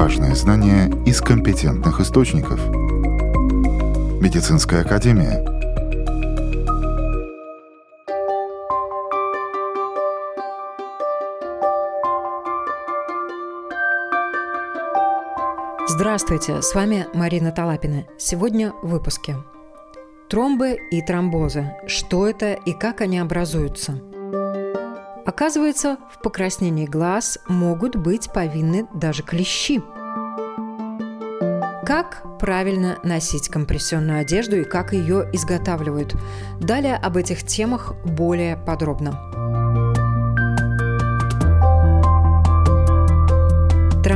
Важные знания из компетентных источников. Медицинская академия. Здравствуйте, с вами Марина Талапина. Сегодня в выпуске. Тромбы и тромбозы. Что это и как они образуются? Оказывается, в покраснении глаз могут быть повинны даже клещи. Как правильно носить компрессионную одежду и как ее изготавливают? Далее об этих темах более подробно.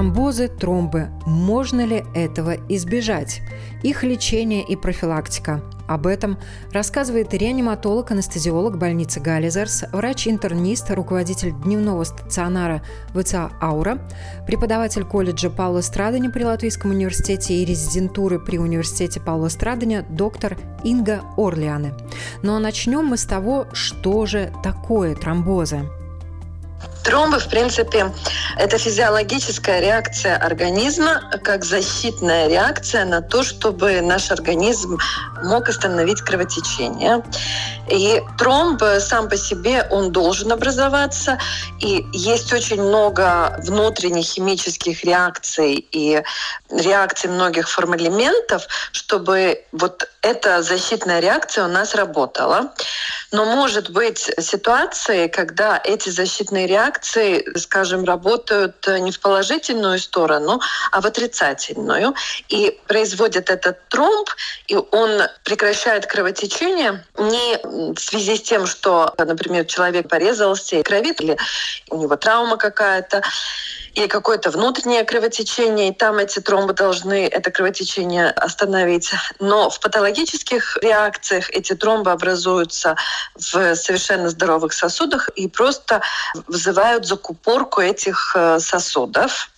Тромбозы, тромбы. Можно ли этого избежать? Их лечение и профилактика. Об этом рассказывает реаниматолог, анестезиолог больницы Галлизерс, врач-интернист, руководитель дневного стационара ВЦА «Аура», преподаватель колледжа Паула Страдани при Латвийском университете и резидентуры при университете Паула Страдания доктор Инга Орлианы. Но начнем мы с того, что же такое тромбозы. Тромбы, в принципе, это физиологическая реакция организма, как защитная реакция на то, чтобы наш организм мог остановить кровотечение. И тромб сам по себе, он должен образоваться. И есть очень много внутренних химических реакций и реакций многих формэлементов, чтобы вот эта защитная реакция у нас работала. Но может быть ситуации, когда эти защитные реакции, скажем, работают не в положительную сторону, а в отрицательную. И производит этот тромб, и он прекращает кровотечение не в связи с тем, что, например, человек порезался и кровит, или у него травма какая-то, или какое-то внутреннее кровотечение, и там эти тромбы должны это кровотечение остановить. Но в патологических реакциях эти тромбы образуются в совершенно здоровых сосудах и просто вызывают закупорку этих э, сосудов.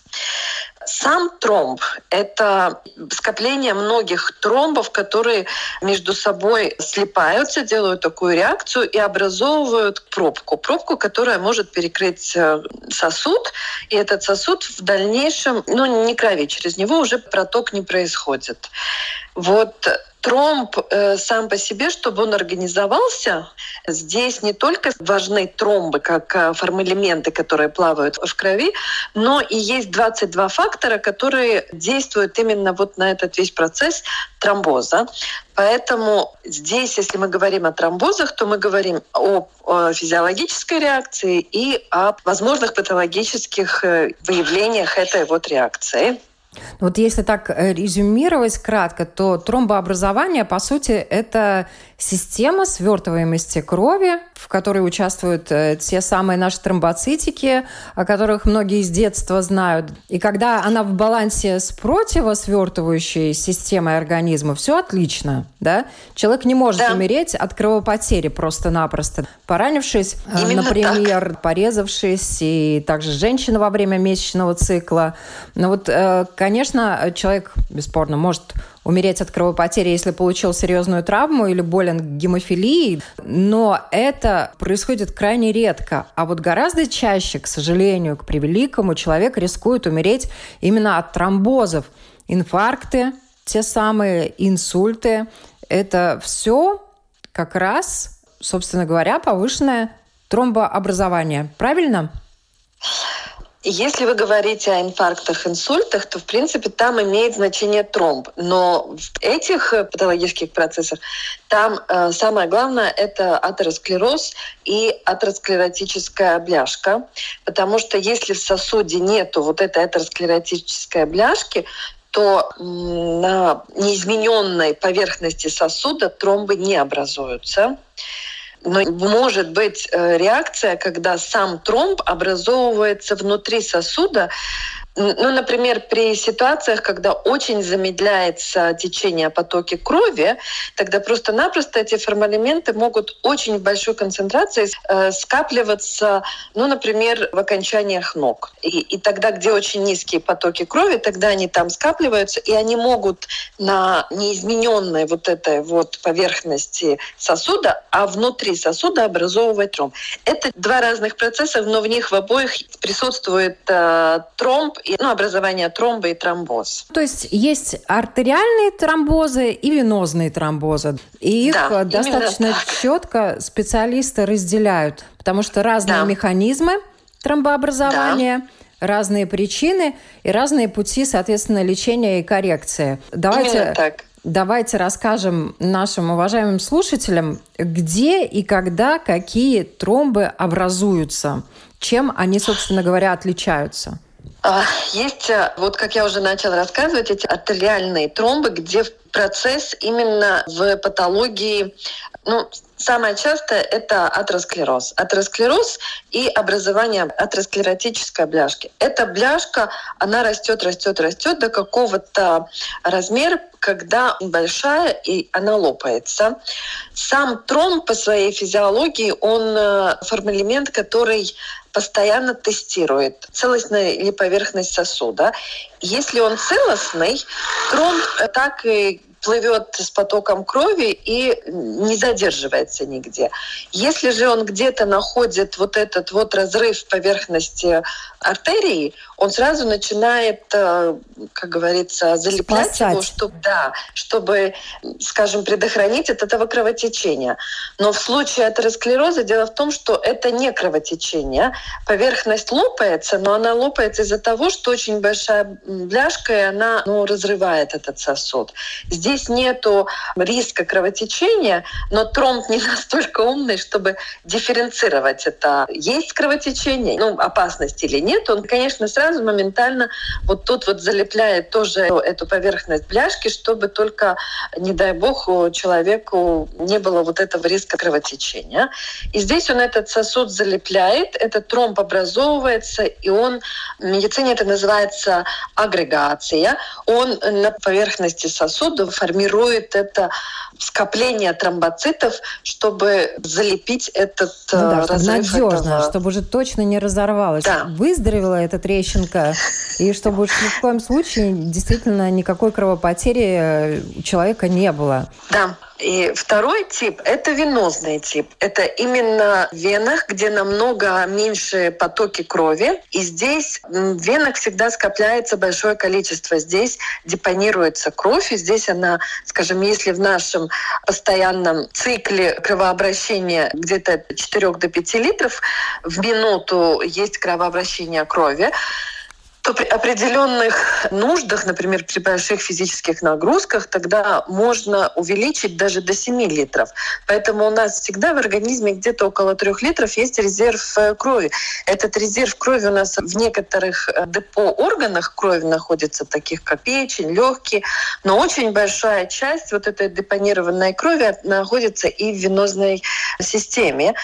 Сам тромб – это скопление многих тромбов, которые между собой слипаются, делают такую реакцию и образовывают пробку. Пробку, которая может перекрыть э, сосуд, и этот сосуд в дальнейшем, ну, не крови, через него уже проток не происходит. Вот тромб э, сам по себе, чтобы он организовался, здесь не только важны тромбы, как э, формэлементы, которые плавают в крови, но и есть 22 фактора, которые действуют именно вот на этот весь процесс тромбоза. Поэтому здесь, если мы говорим о тромбозах, то мы говорим о, о физиологической реакции и о возможных патологических э, выявлениях этой вот реакции. Вот если так э, резюмировать кратко, то тромбообразование, по сути, это система свертываемости крови, в которой участвуют э, те самые наши тромбоцитики, о которых многие с детства знают. И когда она в балансе с противосвертывающей системой организма, все отлично. Да? Человек не может да. умереть от кровопотери просто-напросто. Поранившись, э, Именно например, так. порезавшись, и также женщина во время месячного цикла. Но вот, конечно, человек, бесспорно, может умереть от кровопотери, если получил серьезную травму или болен гемофилией, но это происходит крайне редко. А вот гораздо чаще, к сожалению, к превеликому, человек рискует умереть именно от тромбозов. Инфаркты, те самые инсульты, это все как раз, собственно говоря, повышенное тромбообразование. Правильно? Если вы говорите о инфарктах, инсультах, то, в принципе, там имеет значение тромб. Но в этих э, патологических процессах там э, самое главное – это атеросклероз и атеросклеротическая бляшка. Потому что если в сосуде нету вот этой атеросклеротической бляшки, то на неизмененной поверхности сосуда тромбы не образуются. Но может быть э, реакция, когда сам тромб образовывается внутри сосуда, ну, например, при ситуациях, когда очень замедляется течение потоки крови, тогда просто-напросто эти формалименты могут очень в большой концентрации э, скапливаться, ну, например, в окончаниях ног. И, и тогда, где очень низкие потоки крови, тогда они там скапливаются, и они могут на неизмененной вот этой вот поверхности сосуда, а внутри сосуда образовывать тромб. Это два разных процесса, но в них в обоих присутствует э, тромб ну, образование тромба и тромбоз. То есть есть артериальные тромбозы и венозные тромбозы. И их да, достаточно четко специалисты разделяют, потому что разные да. механизмы тромбообразования. Да разные причины и разные пути, соответственно, лечения и коррекции. Давайте, давайте расскажем нашим уважаемым слушателям, где и когда какие тромбы образуются, чем они, собственно говоря, отличаются. А, есть, э, вот как я уже начала рассказывать, эти артериальные тромбы, где процесс именно в патологии, ну, самое частое это атеросклероз. Атеросклероз и образование атеросклеротической бляшки. Эта бляшка, она растет, растет, растет до какого-то размера, когда большая и она лопается. Сам тромб по своей физиологии, он э, формулемент, который постоянно тестирует целостная ли поверхность сосуда. Если он целостный, тромб так и плывет с потоком крови и не задерживается нигде. Если же он где-то находит вот этот вот разрыв поверхности артерии, он сразу начинает, э, как говорится, залеплять Спасать. его, чтобы, да, чтобы, скажем, предохранить от этого кровотечения. Но в случае атеросклероза дело в том, что это не кровотечение. Поверхность лопается, но она лопается из-за того, что очень большая бляшка, и она ну, разрывает этот сосуд. Здесь нету риска кровотечения, но тромб не настолько умный, чтобы дифференцировать это. Есть кровотечение, ну, опасность или нет, он, конечно, сразу моментально вот тут вот залепляет тоже эту поверхность бляшки, чтобы только, не дай бог, человеку не было вот этого риска кровотечения. И здесь он этот сосуд залепляет, этот тромб образовывается, и он, в медицине это называется агрегация, он на поверхности сосуда формирует это скопление тромбоцитов, чтобы залепить этот ну да, э, разрыв надежно, этого... чтобы уже точно не разорвалось. Да. Выздоровела эта трещинка, и чтобы уж ни в коем случае действительно никакой кровопотери э, у человека не было. Да. И второй тип – это венозный тип. Это именно в венах, где намного меньше потоки крови. И здесь в венах всегда скопляется большое количество. Здесь депонируется кровь, и здесь она, скажем, если в нашем постоянном цикле кровообращения где-то 4 до 5 литров в минуту есть кровообращение крови, то при определенных нуждах, например, при больших физических нагрузках, тогда можно увеличить даже до 7 литров. Поэтому у нас всегда в организме где-то около 3 литров есть резерв э, крови. Этот резерв крови у нас в некоторых э, депо органах крови находится, таких как печень, легкие, но очень большая часть вот этой депонированной крови находится и в венозной системе.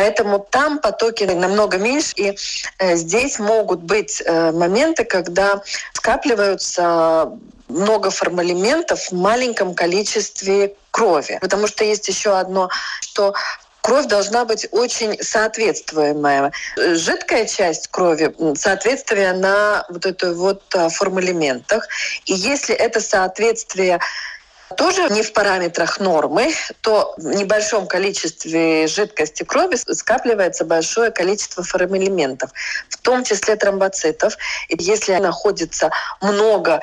Поэтому там потоки намного меньше, и э, здесь могут быть э, моменты, когда скапливаются много формалиментов в маленьком количестве крови. Потому что есть еще одно, что кровь должна быть очень соответствуемая. Жидкая часть крови — соответствие на вот эту вот э, формалиментах. И если это соответствие тоже не в параметрах нормы, то в небольшом количестве жидкости крови скапливается большое количество фармэлементов, в том числе тромбоцитов. И если находится много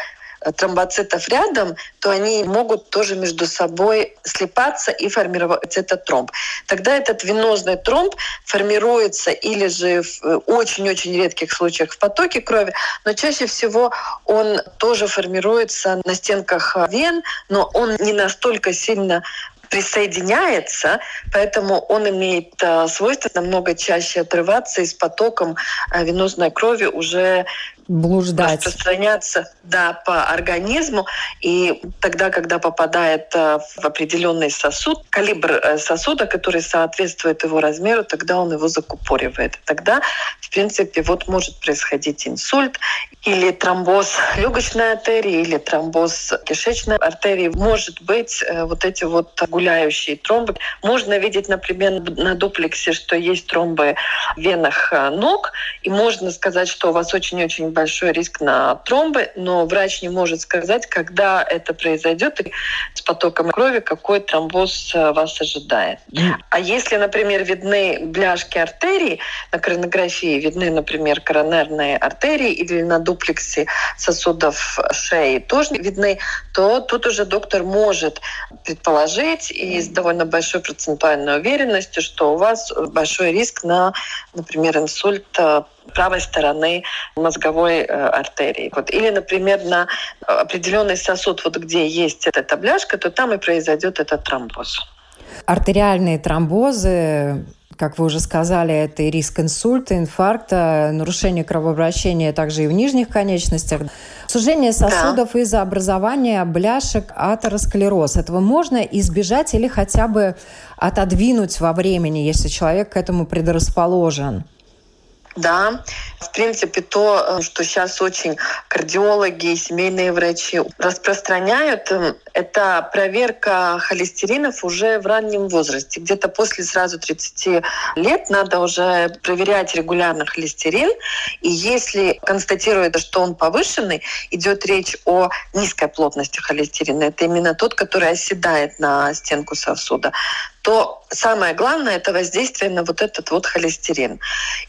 тромбоцитов рядом, то они могут тоже между собой слипаться и формировать этот тромб. Тогда этот венозный тромб формируется или же в э, очень-очень редких случаях в потоке крови, но чаще всего он тоже формируется на стенках вен, но он не настолько сильно присоединяется, поэтому он имеет э, свойство намного чаще отрываться и с потоком э, венозной крови уже блуждать. распространяться да, по организму. И тогда, когда попадает э, в определенный сосуд, калибр э, сосуда, который соответствует его размеру, тогда он его закупоривает. Тогда, в принципе, вот может происходить инсульт или тромбоз легочной артерии, или тромбоз кишечной артерии. Может быть, э, вот эти вот гуляющие тромбы. Можно видеть, например, на дуплексе, что есть тромбы в венах ног, и можно сказать, что у вас очень-очень большой риск на тромбы, но врач не может сказать, когда это произойдет и с потоком крови какой тромбоз э, вас ожидает. А если, например, видны бляшки артерий, на коронографии видны, например, коронарные артерии или на дуплексе сосудов шеи тоже видны, то тут уже доктор может предположить и с довольно большой процентуальной уверенностью, что у вас большой риск на, например, инсульт э, правой стороны мозговой э, артерии. Вот. Или, например, на определенный сосуд, вот где есть эта бляшка, то там и произойдет этот тромбоз. Артериальные тромбозы как вы уже сказали, это и риск инсульта, инфаркта, нарушение кровообращения также и в нижних конечностях. Сужение сосудов да. из-за образования бляшек, атеросклероз. Этого можно избежать или хотя бы отодвинуть во времени, если человек к этому предрасположен? Да, в принципе, то, э, что сейчас очень кардиологи и семейные врачи распространяют, э, это проверка холестеринов уже в раннем возрасте. Где-то после сразу 30 лет надо уже проверять регулярно холестерин. И если констатируется, что он повышенный, идет речь о низкой плотности холестерина. Это именно тот, который оседает на стенку сосуда то самое главное это воздействие на вот этот вот холестерин.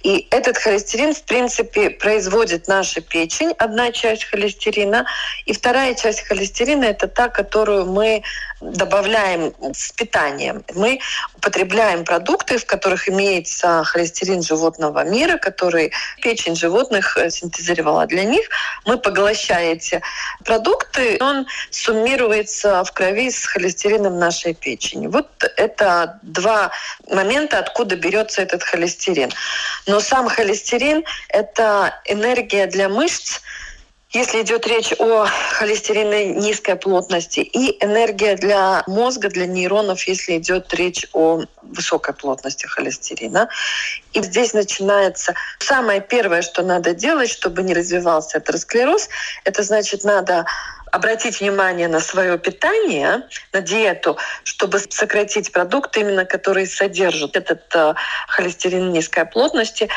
И этот холестерин, в принципе, производит наша печень, одна часть холестерина, и вторая часть холестерина это та, которую мы добавляем с питанием. Мы употребляем продукты, в которых имеется холестерин животного мира, который печень животных э, синтезировала для них. Мы поглощаем эти продукты, он суммируется в крови с холестерином нашей печени. Вот это два момента, откуда берется этот холестерин. Но сам холестерин — это энергия для мышц, если идет речь о холестерине низкой плотности, и энергия для мозга, для нейронов, если идет речь о высокой плотности холестерина. И здесь начинается самое первое, что надо делать, чтобы не развивался атеросклероз, это значит надо обратить внимание на свое питание, на диету, чтобы сократить продукты, именно которые содержат этот э, холестерин низкой плотности.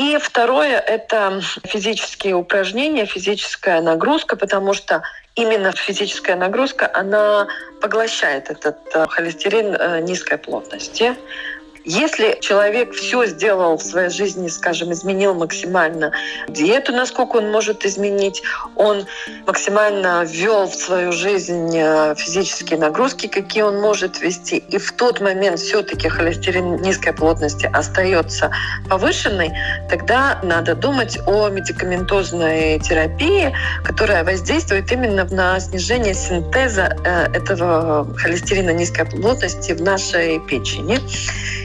И второе — это физические упражнения, физическая нагрузка, потому что именно физическая нагрузка, она поглощает этот э, холестерин э, низкой плотности. Если человек все сделал в своей жизни, скажем, изменил максимально диету, насколько он может изменить, он максимально ввел в свою жизнь э, физические нагрузки, какие он может вести, и в тот момент все-таки холестерин низкой плотности остается повышенный, тогда надо думать о медикаментозной терапии, которая воздействует именно на снижение синтеза э, этого холестерина низкой плотности в нашей печени.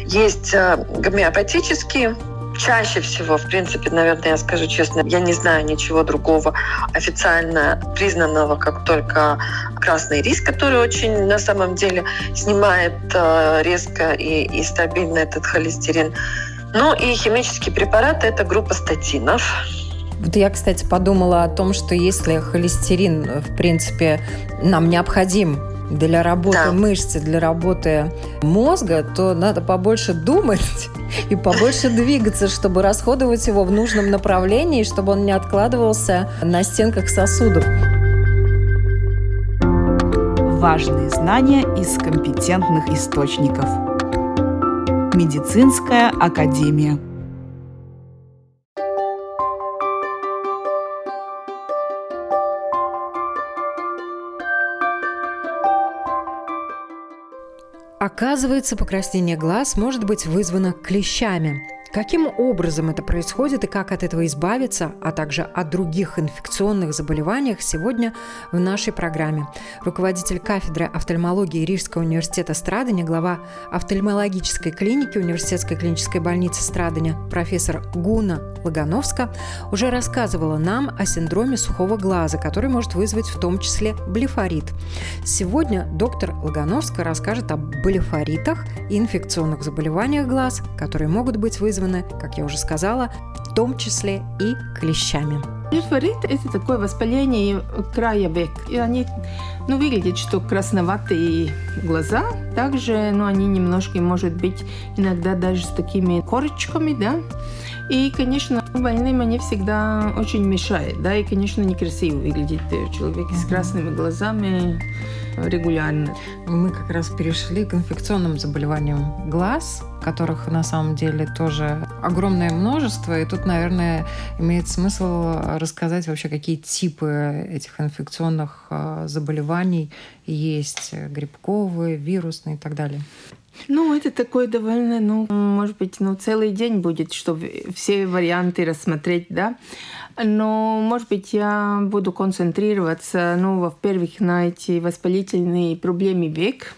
Есть э, гомеопатические, чаще всего, в принципе, наверное, я скажу честно, я не знаю ничего другого официально признанного, как только красный рис, который очень на самом деле снимает э, резко и, и стабильно этот холестерин. Ну и химические препараты – это группа статинов. Вот я, кстати, подумала о том, что если холестерин, в принципе, нам необходим для работы да. мышцы, для работы мозга, то надо побольше думать и побольше двигаться, чтобы расходовать его в нужном направлении, чтобы он не откладывался на стенках сосудов. Важные знания из компетентных источников. Медицинская академия. Оказывается, покраснение глаз может быть вызвано клещами. Каким образом это происходит и как от этого избавиться, а также о других инфекционных заболеваниях сегодня в нашей программе. Руководитель кафедры офтальмологии Рижского университета Страдания, глава офтальмологической клиники Университетской клинической больницы Страдания, профессор Гуна Лагановска, уже рассказывала нам о синдроме сухого глаза, который может вызвать в том числе блефорит. Сегодня доктор Лагановска расскажет о блефоритах и инфекционных заболеваниях глаз, которые могут быть вызваны вызваны, как я уже сказала, в том числе и клещами. Лимфорит – это такое воспаление края век. И они, ну, выглядят, что красноватые глаза. Также, ну, они немножко, может быть, иногда даже с такими корочками, да. И, конечно, больным они всегда очень мешают, да, и, конечно, некрасиво выглядит человек с красными глазами регулярно. Мы как раз перешли к инфекционным заболеваниям глаз, которых на самом деле тоже огромное множество. И тут, наверное, имеет смысл рассказать вообще, какие типы этих инфекционных а, заболеваний есть. Грибковые, вирусные и так далее. Ну, это такой довольно, ну, может быть, ну, целый день будет, чтобы все варианты рассмотреть, да. Но, может быть, я буду концентрироваться, ну, во-первых, на эти воспалительные проблемы век.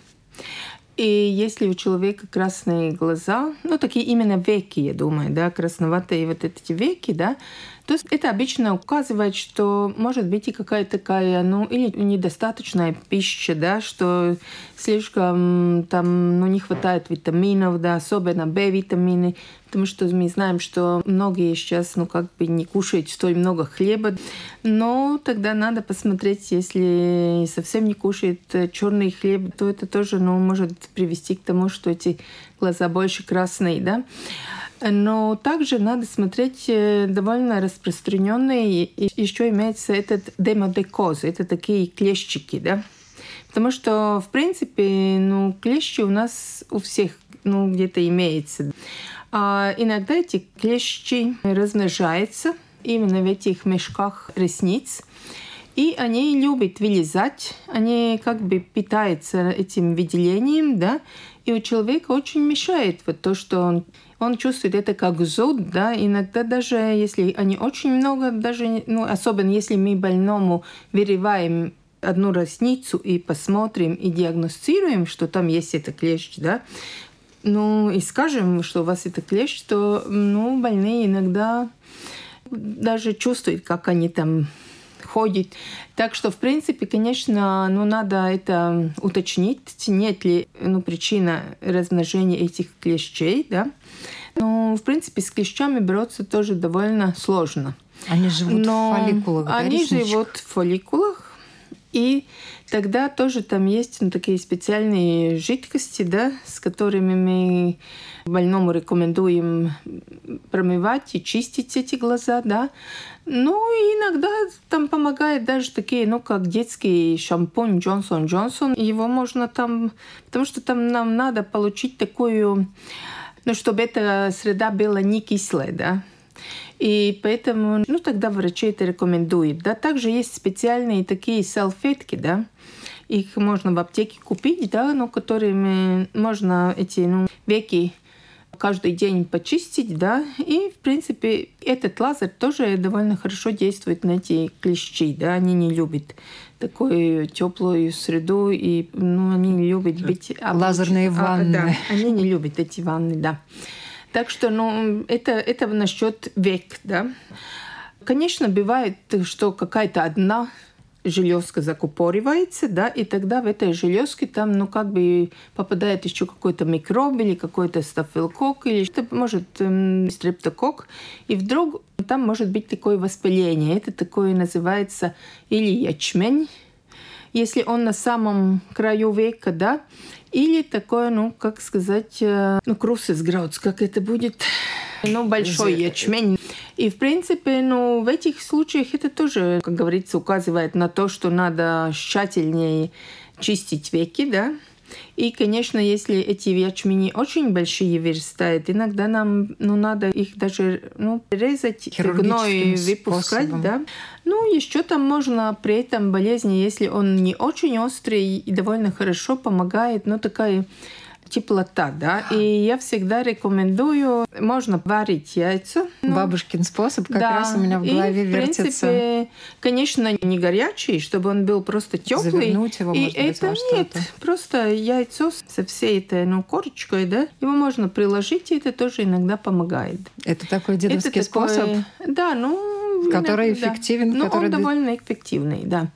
И если у человека красные глаза, ну, такие именно веки, я думаю, да, красноватые вот эти веки, да, то есть это обычно указывает, что может быть и какая-то такая, ну, или недостаточная пища, да, что слишком там, ну, не хватает витаминов, да, особенно В-витамины, потому что мы знаем, что многие сейчас, ну, как бы не кушают столь много хлеба, но тогда надо посмотреть, если совсем не кушает черный хлеб, то это тоже, ну, может привести к тому, что эти глаза больше красные, да. Но также надо смотреть э, довольно распространенный, еще имеется этот демодекоз, это такие клещики, да. Потому что, в принципе, ну, клещи у нас у всех ну, где-то имеется. А иногда эти клещи размножаются именно в этих мешках ресниц. И они любят вылезать, они как бы питаются этим выделением, да, и у человека очень мешает вот то, что он он чувствует это как зуд, да, иногда даже если они очень много, даже, ну, особенно если мы больному вырываем одну ресницу и посмотрим и диагностируем, что там есть это клещ, да, ну, и скажем, что у вас это клещ, то, ну, больные иногда даже чувствуют, как они там ходит. Так что, в принципе, конечно, ну, надо это уточнить, нет ли ну, причина размножения этих клещей. Да? Ну, в принципе, с клещами бороться тоже довольно сложно. Они живут Но в фолликулах, Они да, живут в фолликулах, и тогда тоже там есть ну, такие специальные жидкости, да, с которыми мы больному рекомендуем промывать и чистить эти глаза, да. Ну, иногда там помогает даже такие, ну, как детский шампунь Джонсон Джонсон. Его можно там, потому что там нам надо получить такую, ну, чтобы эта среда была не кислая, да. И поэтому, ну, тогда врачи это рекомендуют. Да, также есть специальные такие салфетки, да, их можно в аптеке купить, да, но которыми можно эти ну, веки каждый день почистить, да, и, в принципе, этот лазер тоже довольно хорошо действует на эти клещи, да, они не любят такую теплую среду, и, ну, они не любят быть... Лазерные ванны. А, да, они не любят эти ванны, да. Так что, ну, это, это насчет век, да. Конечно, бывает, что какая-то одна железка закупоривается, да, и тогда в этой железке там, ну, как бы попадает еще какой-то микроб или какой-то стафилокок, или что может эм, стрептокок, и вдруг там может быть такое воспаление. Это такое называется или ячмень, если он на самом краю века, да, или такое, ну, как сказать, э, ну, крусесграудс, как это будет, ну, большой ячмень. И, в принципе, ну, в этих случаях это тоже, как говорится, указывает на то, что надо тщательнее чистить веки, да, и, конечно, если эти ячмени очень большие вырастают, иногда нам ну, надо их даже ну, резать, гной выпускать. Да? Ну, еще там можно при этом болезни, если он не очень острый и довольно хорошо помогает, ну, такая теплота, да. И я всегда рекомендую, можно варить яйца. Ну, Бабушкин способ как да. раз у меня в голове и, вертится. В принципе, конечно, не горячий, чтобы он был просто теплый. Завернуть его, и может это быть, нет, просто яйцо со всей этой ну, корочкой, да, его можно приложить, и это тоже иногда помогает. Это такой дедовский это способ? Такой, да, ну... Который иногда, эффективен? Да. Ну, который... он довольно эффективный, да.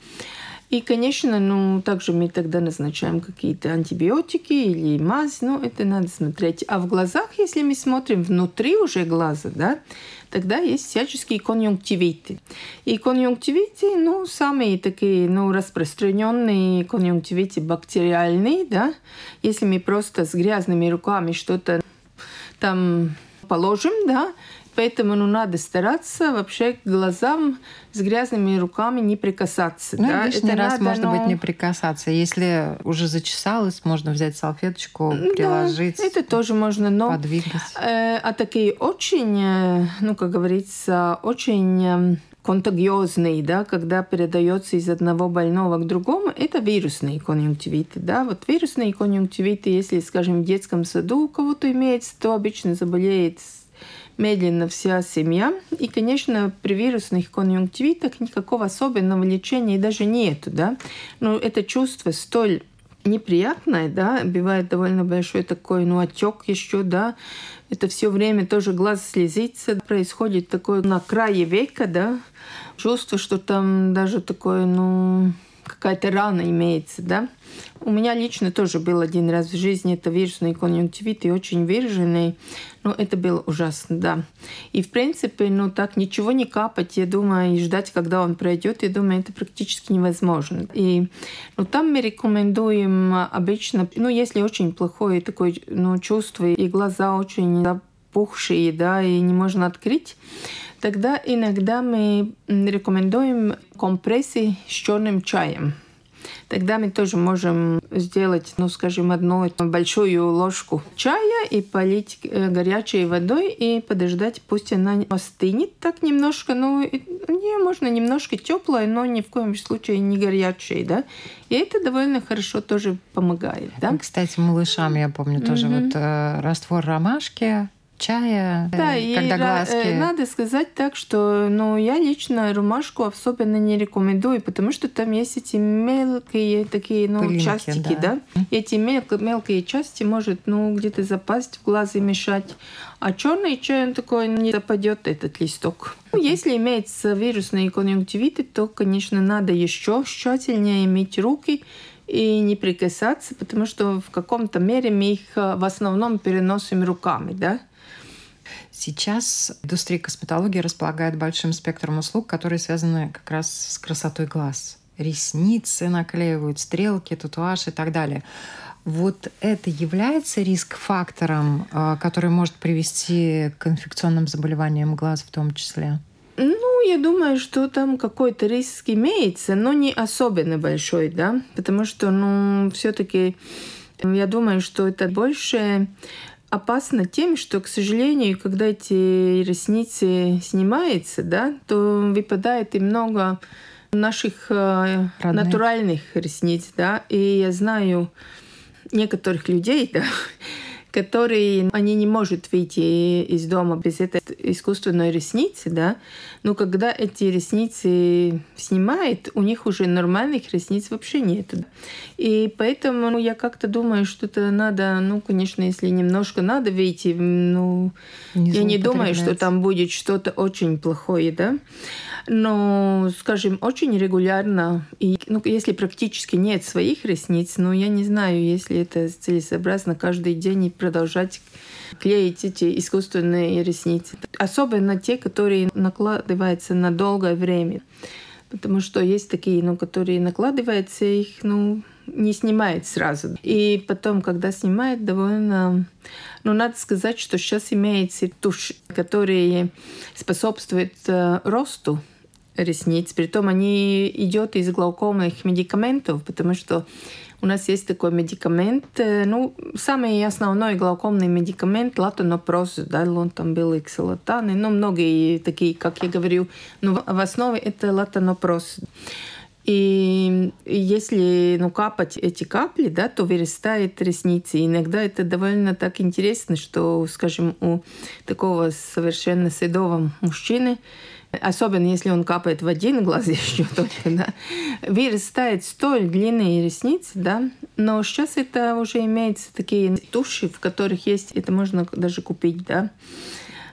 И, конечно, ну, также мы тогда назначаем какие-то антибиотики или мазь, ну, это надо смотреть. А в глазах, если мы смотрим внутри уже глаза, да, тогда есть всяческие конъюнктивиты. И конъюнктивиты, ну, самые такие, ну, распространенные конъюнктивиты бактериальные, да, если мы просто с грязными руками что-то там положим, да, Поэтому ну, надо стараться вообще к глазам с грязными руками не прикасаться. Ну, да? лишний Это раз, надо, может ну, быть, не прикасаться. Если уже зачесалось, можно взять салфеточку, приложить, Да, это тоже можно, но подвигать. э, а такие очень, э, ну, как говорится, очень э, контагиозные, да, когда передается из одного больного к другому, это вирусные конъюнктивиты. Да? Вот вирусные конъюнктивиты, если, скажем, в детском саду у кого-то имеется, то обычно заболеет медленно вся семья. И, конечно, при вирусных конъюнктивитах никакого особенного лечения даже нету. Да? Но это чувство столь неприятное, да, бывает довольно большой такой, ну, отек еще, да, это все время тоже глаз слезится, происходит такое на крае века, да, чувство, что там даже такое, ну, какая-то рана имеется, да. У меня лично тоже был один раз в жизни это вирусный конъюнктивит и очень выраженный, но это было ужасно, да. И в принципе, ну так ничего не капать, я думаю, и ждать, когда он пройдет, я думаю, это практически невозможно. И ну, там мы рекомендуем обычно, ну если очень плохое такое ну, чувство и глаза очень запухшие, да, и не можно открыть, тогда иногда мы рекомендуем компрессы с черным чаем. Тогда мы тоже можем сделать, ну, скажем, одну большую ложку чая и полить э, горячей водой и подождать, пусть она остынет так немножко. Ну, не можно немножко теплое, но ни в коем случае не горячее, да. И это довольно хорошо тоже помогает, да. Кстати, малышам, я помню, тоже Мгм. вот э, раствор ромашки, чая, Да, э, и когда ра- глазки... э, надо сказать так, что ну, я лично ромашку особенно не рекомендую, потому что там есть эти мелкие такие ну, Пылинки, частики, да. да. И эти мел- мелкие части может ну, где-то запасть в глаз и мешать. А черный чай, он такой не западет этот листок. Ну, если имеется вирусные конъюнктивиты, то, конечно, надо еще тщательнее иметь руки и не прикасаться, потому что в каком-то мере мы их э, в основном переносим руками, да. Сейчас индустрия косметологии располагает большим спектром услуг, которые связаны как раз с красотой глаз. Ресницы наклеивают, стрелки, татуаж и так далее. Вот это является риск-фактором, э, который может привести к инфекционным заболеваниям глаз в том числе? Ну, я думаю, что там какой-то риск имеется, но не особенно большой, да, потому что, ну, все-таки я думаю, что это больше опасно тем, что, к сожалению, когда эти ресницы снимаются, да, то выпадает и много наших э, Родных. натуральных ресниц, да, и я знаю некоторых людей, да, которые они не могут выйти из дома без этой искусственной ресницы, да. Но когда эти ресницы снимают, у них уже нормальных ресниц вообще нет. И поэтому ну, я как-то думаю, что это надо, ну, конечно, если немножко надо выйти, ну, я не думаю, что там будет что-то очень плохое, да. Но, скажем, очень регулярно, и, ну, если практически нет своих ресниц, ну, я не знаю, если это целесообразно каждый день продолжать клеить эти искусственные ресницы. Особенно те, которые накладываются на долгое время. Потому что есть такие, ну, которые накладываются, их, ну, не снимает сразу. И потом, когда снимает, довольно... Ну, надо сказать, что сейчас имеется тушь, которые способствуют э, росту ресниц. Притом они идет из глаукомных медикаментов, потому что у нас есть такой медикамент, э, ну, самый основной глаукомный медикамент латонопрос, да, он там был иксолатан, ну, многие такие, как я говорю, но в основе это латонопрос. И если ну, капать эти капли, да, то вырастает ресницы. И иногда это довольно так интересно, что, скажем, у такого совершенно седого мужчины, особенно если он капает в один глаз еще только, да, вырастает столь длинные ресницы, да, но сейчас это уже имеется такие туши, в которых есть, это можно даже купить, да,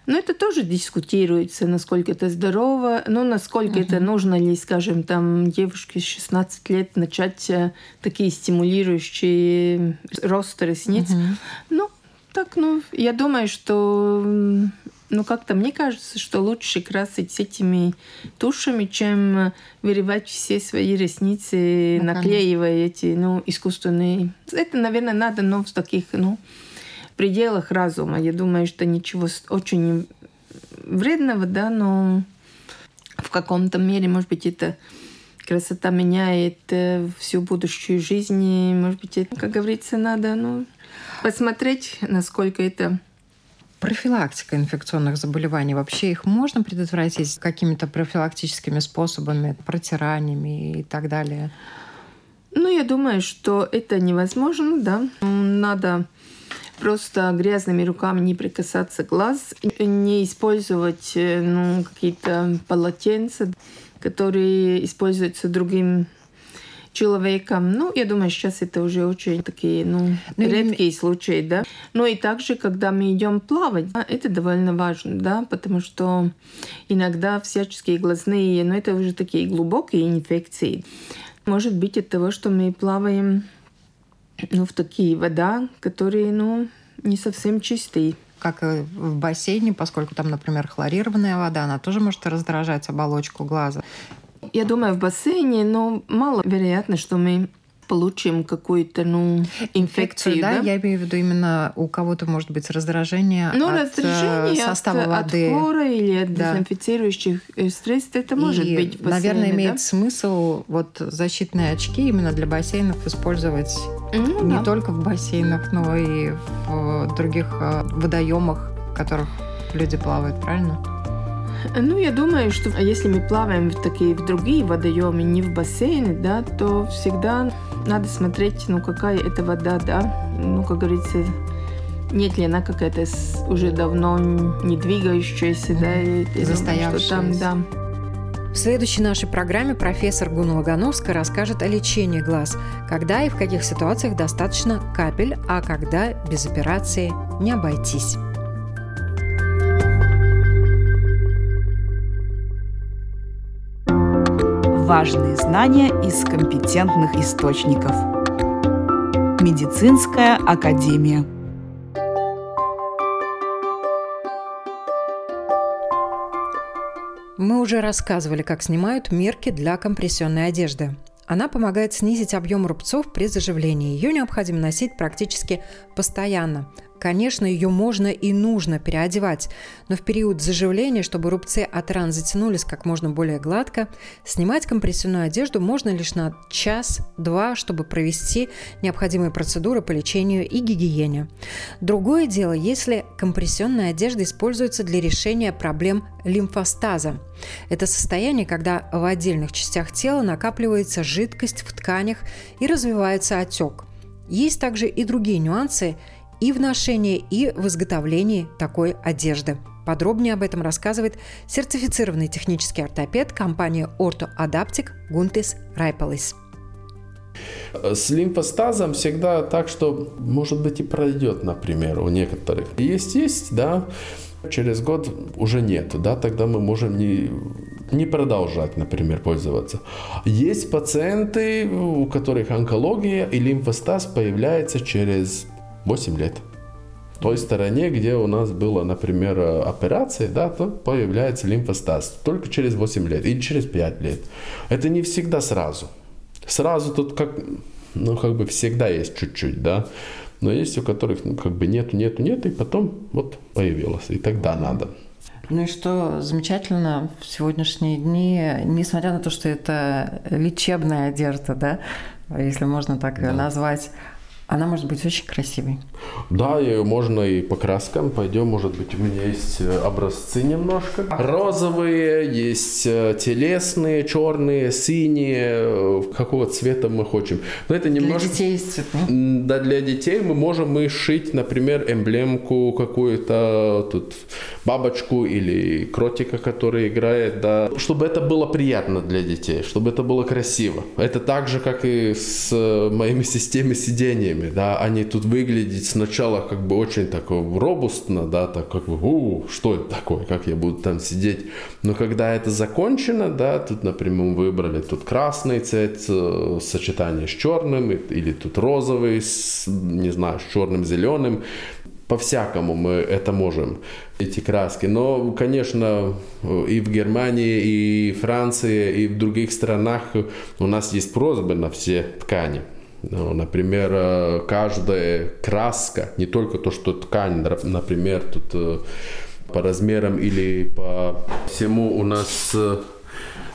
но это тоже дискутируется, насколько это здорово, ну, насколько это нужно ли, скажем, там, девушке с 16 лет начать э, такие стимулирующие рост ресниц. Ну, так, ну, я думаю, что, ну, как-то мне кажется, что лучше красить этими тушами, чем э, вырывать все свои ресницы, Ну, наклеивая эти, ну, искусственные. Это, наверное, надо, но в таких, ну, пределах разума. Я думаю, что ничего очень вредного, да, но в каком-то мере, может быть, это красота меняет э, всю будущую жизнь. И, может быть, это, как говорится, надо ну, посмотреть, насколько это Профилактика инфекционных заболеваний, вообще их можно предотвратить какими-то профилактическими способами, протираниями и так далее? Ну, я думаю, что это невозможно, да. Надо просто грязными руками не прикасаться глаз, не использовать э, ну, какие-то полотенца, которые используются другим человеком. Ну, я думаю, сейчас это уже очень такие, ну, ну редкие и... случаи, да. Ну и также, когда мы идем плавать, да, это довольно важно, да, потому что иногда всяческие глазные, ну, это уже такие глубокие инфекции. Может быть от того, что мы плаваем ну, в такие вода, которые, ну, не совсем чистые. Как и в бассейне, поскольку там, например, хлорированная вода, она тоже может раздражать оболочку глаза. Я думаю, в бассейне, но маловероятно, что мы получим какую-то ну, инфекцию. да? да, я имею в виду именно у кого-то может быть раздражение ну, от э, раздражение состава от, воды. От хлора или от да. дезинфицирующих э, средств, это может И, быть в бассейне, Наверное, имеет да? смысл вот защитные очки именно для бассейнов использовать ну, не да. только в бассейнах, но и в других э, водоемах, в которых люди плавают, правильно? Ну, я думаю, что если мы плаваем в такие в другие водоемы, не в бассейны, да, то всегда надо смотреть, ну, какая это вода, да. Ну, как говорится, нет ли она какая-то уже давно не двигающаяся, да, и, застоявшаяся. Что там, да. В следующей нашей программе профессор Гуна Лагановская расскажет о лечении глаз, когда и в каких ситуациях достаточно капель, а когда без операции не обойтись. Важные знания из компетентных источников. Медицинская академия. Мы уже рассказывали, как снимают мерки для компрессионной одежды. Она помогает снизить объем рубцов при заживлении. Ее необходимо носить практически постоянно. Конечно, ее можно и нужно переодевать, но в период заживления, чтобы рубцы от ран затянулись как можно более гладко, снимать компрессионную одежду можно лишь на час-два, чтобы провести необходимые процедуры по лечению и гигиене. Другое дело, если компрессионная одежда используется для решения проблем лимфостаза. Это состояние, когда в отдельных частях тела накапливается жидкость в тканях и развивается отек. Есть также и другие нюансы – и в ношении, и в изготовлении такой одежды. Подробнее об этом рассказывает сертифицированный технический ортопед компании Adaptic Гунтис Райполис. С лимфостазом всегда так, что, может быть, и пройдет, например, у некоторых. Есть, есть, да, через год уже нет, да, тогда мы можем не, не продолжать, например, пользоваться. Есть пациенты, у которых онкология и лимфостаз появляется через 8 лет. В той стороне, где у нас была, например, операция, да, то появляется лимфостаз только через 8 лет или через 5 лет. Это не всегда сразу. Сразу тут как, ну, как бы всегда есть чуть-чуть, да. Но есть у которых, ну, как бы нету, нету, нету, и потом вот появилось, и тогда надо. Ну и что замечательно в сегодняшние дни, несмотря на то, что это лечебная одежда, да, если можно так да. назвать, она может быть очень красивой. Да, ее можно и по краскам. Пойдем, может быть, у меня есть э, образцы немножко. Розовые, есть э, телесные, черные, синие, э, какого цвета мы хотим. Но это немножко... Для детей есть цветы. Да, для детей мы можем мы шить, например, эмблемку какую-то, тут бабочку или кротика, который играет, да, чтобы это было приятно для детей, чтобы это было красиво. Это так же, как и с моими системами сидения время, да, они тут выглядеть сначала как бы очень так робустно, да, так как бы, у, что это такое, как я буду там сидеть, но когда это закончено, да, тут, например, мы выбрали тут красный цвет, э, сочетание с черным, или тут розовый, с, не знаю, с черным, зеленым, по-всякому мы это можем, эти краски. Но, конечно, и в Германии, и в Франции, и в других странах у нас есть просьбы на все ткани. Ну, например, э, каждая краска, не только то, что ткань, например, тут э, по размерам или по всему у нас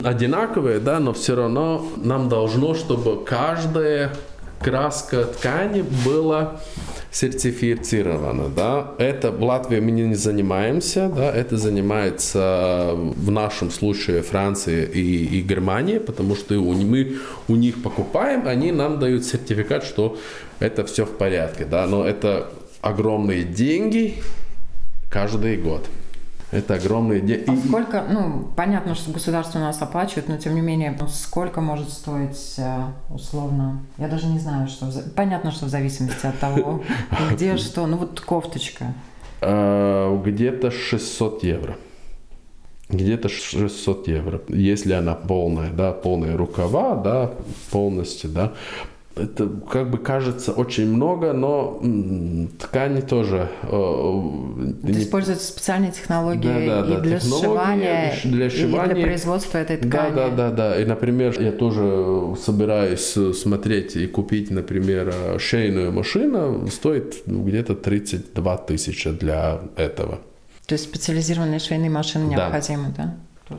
одинаковые, да, но все равно нам должно, чтобы каждая краска ткани была сертифицирована, да. Это в Латвии мы не занимаемся, да, это занимается в нашем случае Франция и, и Германия, потому что мы у них покупаем, они нам дают сертификат, что это все в порядке, да, но это огромные деньги каждый год. Это огромные деньги. А сколько, ну, понятно, что государство у нас оплачивает, но тем не менее, ну, сколько может стоить э, условно? Я даже не знаю, что... Понятно, что в зависимости от того, где что. Ну, вот кофточка. А, где-то 600 евро. Где-то 600 евро, если она полная, да, полные рукава, да, полностью, да это как бы кажется очень много, но ткани тоже. Э, это не... Используются специальные технологии да, да, и да, для сшивания, для сшивания, и для производства этой ткани. Да, да, да, да. И, например, я тоже собираюсь смотреть и купить, например, шейную машину, стоит где-то 32 тысячи для этого. То есть специализированные швейные машины необходимы, да?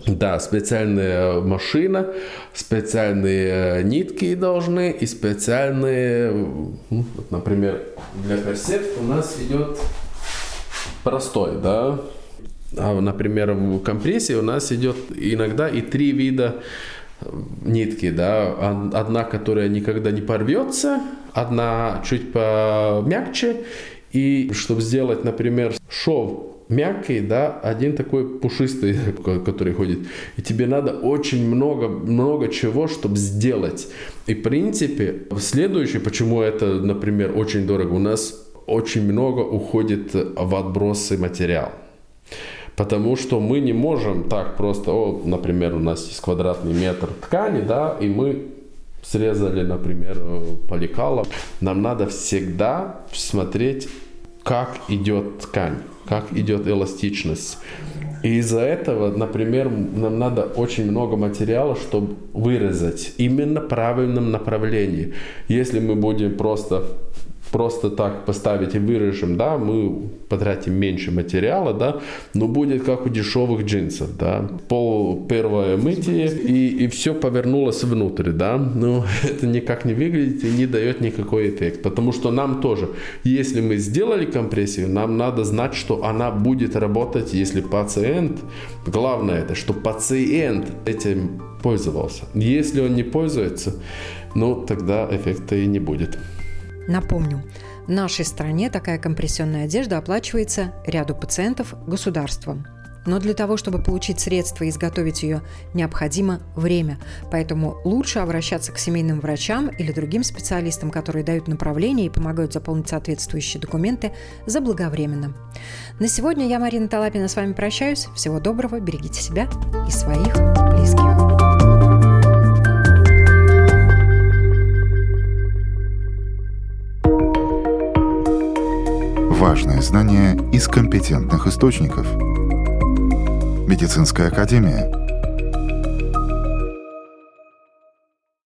Да? Специальная машина, специальные нитки должны и специальные, ну, например, для корсет у нас идет простой, да, а, например, в компрессии у нас идет иногда и три вида нитки, да, одна, которая никогда не порвется, одна чуть помягче, и чтобы сделать, например, шов мягкий, да, один такой пушистый, который ходит. И тебе надо очень много, много чего, чтобы сделать. И в принципе, следующее, почему это, например, очень дорого, у нас очень много уходит в отбросы материал. Потому что мы не можем так просто, о, например, у нас есть квадратный метр ткани, да, и мы срезали, например, поликалом. Нам надо всегда смотреть, как идет ткань как идет эластичность. И из-за этого, например, нам надо очень много материала, чтобы вырезать именно в правильном направлении. Если мы будем просто просто так поставить и вырежем, да, мы потратим меньше материала, да, но будет как у дешевых джинсов, да. Пол первое мытье и, и все повернулось внутрь, да. Но это никак не выглядит и не дает никакой эффект, потому что нам тоже, если мы сделали компрессию, нам надо знать, что она будет работать, если пациент, главное это, что пациент этим пользовался. Если он не пользуется, ну тогда эффекта и не будет. Напомню, в нашей стране такая компрессионная одежда оплачивается ряду пациентов государством. Но для того, чтобы получить средства и изготовить ее, необходимо время. Поэтому лучше обращаться к семейным врачам или другим специалистам, которые дают направление и помогают заполнить соответствующие документы заблаговременно. На сегодня я, Марина Талапина, с вами прощаюсь. Всего доброго, берегите себя и своих близких. Важные знания из компетентных источников. Медицинская академия.